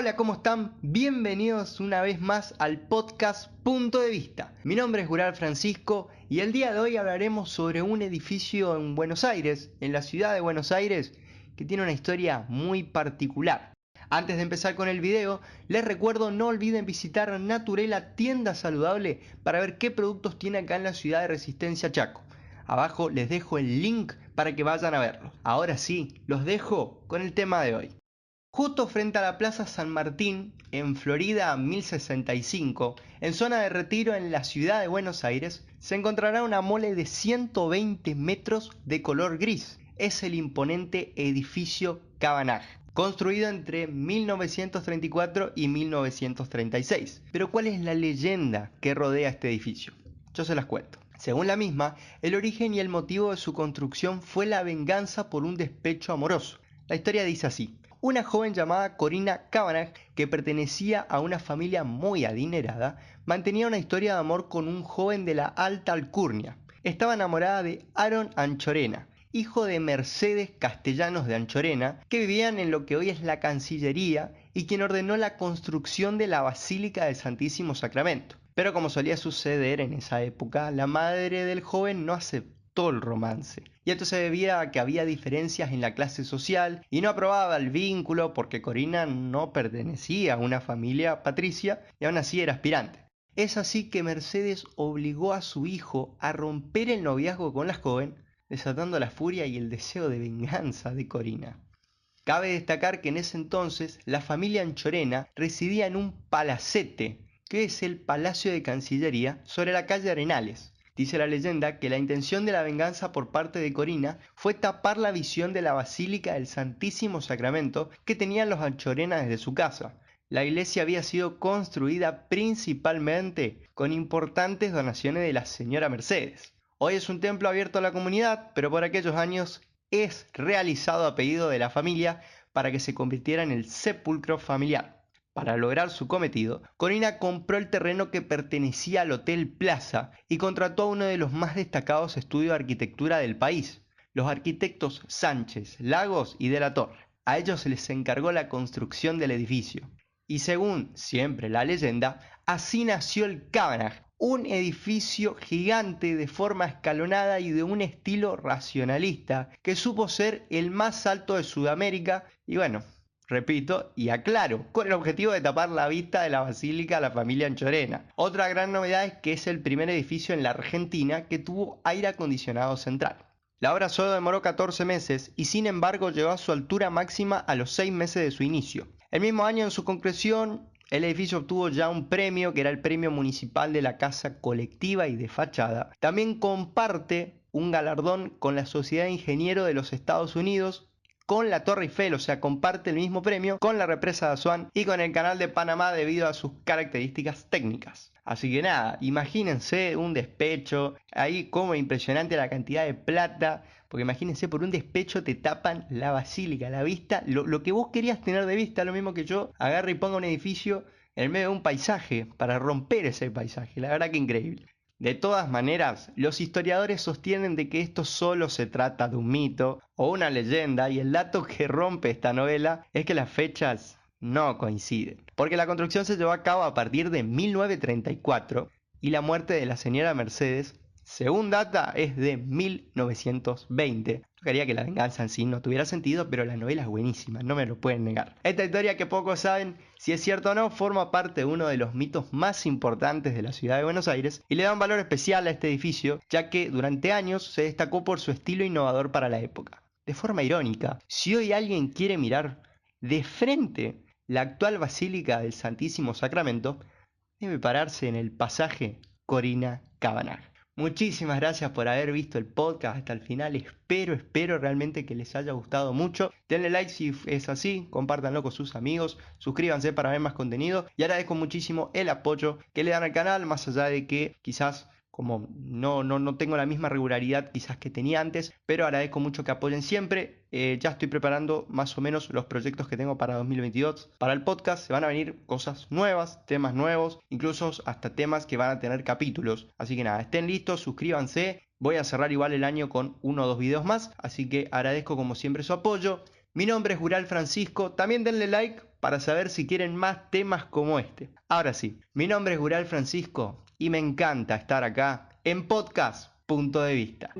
Hola, ¿cómo están? Bienvenidos una vez más al podcast Punto de Vista. Mi nombre es Gural Francisco y el día de hoy hablaremos sobre un edificio en Buenos Aires, en la ciudad de Buenos Aires, que tiene una historia muy particular. Antes de empezar con el video, les recuerdo no olviden visitar Naturela Tienda Saludable para ver qué productos tiene acá en la ciudad de Resistencia Chaco. Abajo les dejo el link para que vayan a verlo. Ahora sí, los dejo con el tema de hoy. Justo frente a la Plaza San Martín, en Florida 1065, en zona de retiro en la ciudad de Buenos Aires, se encontrará una mole de 120 metros de color gris. Es el imponente edificio Cabanag, construido entre 1934 y 1936. Pero ¿cuál es la leyenda que rodea este edificio? Yo se las cuento. Según la misma, el origen y el motivo de su construcción fue la venganza por un despecho amoroso. La historia dice así una joven llamada Corina Cavanagh, que pertenecía a una familia muy adinerada, mantenía una historia de amor con un joven de la alta alcurnia. Estaba enamorada de Aaron Anchorena, hijo de Mercedes Castellanos de Anchorena, que vivían en lo que hoy es la Cancillería y quien ordenó la construcción de la Basílica del Santísimo Sacramento. Pero como solía suceder en esa época, la madre del joven no aceptó el romance. Y esto se debía a que había diferencias en la clase social y no aprobaba el vínculo porque Corina no pertenecía a una familia patricia y aún así era aspirante. Es así que Mercedes obligó a su hijo a romper el noviazgo con la joven, desatando la furia y el deseo de venganza de Corina. Cabe destacar que en ese entonces la familia Anchorena residía en un palacete, que es el Palacio de Cancillería, sobre la calle Arenales. Dice la leyenda que la intención de la venganza por parte de Corina fue tapar la visión de la Basílica del Santísimo Sacramento que tenían los anchorenas desde su casa. La iglesia había sido construida principalmente con importantes donaciones de la señora Mercedes. Hoy es un templo abierto a la comunidad, pero por aquellos años es realizado a pedido de la familia para que se convirtiera en el sepulcro familiar. Para lograr su cometido, Corina compró el terreno que pertenecía al Hotel Plaza y contrató a uno de los más destacados estudios de arquitectura del país, los arquitectos Sánchez, Lagos y de la Torre. A ellos se les encargó la construcción del edificio. Y según siempre la leyenda, así nació el Cabanag, un edificio gigante de forma escalonada y de un estilo racionalista, que supo ser el más alto de Sudamérica y bueno, repito, y aclaro, con el objetivo de tapar la vista de la basílica a la familia Anchorena. Otra gran novedad es que es el primer edificio en la Argentina que tuvo aire acondicionado central. La obra solo demoró 14 meses y sin embargo llegó a su altura máxima a los 6 meses de su inicio. El mismo año en su concreción, el edificio obtuvo ya un premio que era el premio municipal de la casa colectiva y de fachada. También comparte un galardón con la Sociedad de Ingenieros de los Estados Unidos con la Torre Eiffel, o sea, comparte el mismo premio con la represa de Asuán y con el canal de Panamá debido a sus características técnicas. Así que nada, imagínense un despecho, ahí como impresionante la cantidad de plata, porque imagínense, por un despecho te tapan la basílica, la vista, lo, lo que vos querías tener de vista, lo mismo que yo, agarre y ponga un edificio en medio de un paisaje para romper ese paisaje, la verdad que increíble. De todas maneras, los historiadores sostienen de que esto solo se trata de un mito o una leyenda y el dato que rompe esta novela es que las fechas no coinciden, porque la construcción se llevó a cabo a partir de 1934 y la muerte de la señora Mercedes según data es de 1920. quería que la venganza en sí no tuviera sentido, pero la novela es buenísima, no me lo pueden negar. Esta historia que pocos saben si es cierto o no, forma parte de uno de los mitos más importantes de la ciudad de Buenos Aires y le da un valor especial a este edificio, ya que durante años se destacó por su estilo innovador para la época. De forma irónica, si hoy alguien quiere mirar de frente la actual Basílica del Santísimo Sacramento, debe pararse en el pasaje Corina Cabanag. Muchísimas gracias por haber visto el podcast hasta el final. Espero, espero realmente que les haya gustado mucho. Denle like si es así, compártanlo con sus amigos, suscríbanse para ver más contenido y agradezco muchísimo el apoyo que le dan al canal, más allá de que quizás como no, no, no tengo la misma regularidad quizás que tenía antes, pero agradezco mucho que apoyen siempre. Eh, ya estoy preparando más o menos los proyectos que tengo para 2022. Para el podcast se van a venir cosas nuevas, temas nuevos, incluso hasta temas que van a tener capítulos. Así que nada, estén listos, suscríbanse. Voy a cerrar igual el año con uno o dos videos más, así que agradezco como siempre su apoyo. Mi nombre es Gural Francisco, también denle like para saber si quieren más temas como este. Ahora sí, mi nombre es Gural Francisco y me encanta estar acá en Podcast Punto de Vista.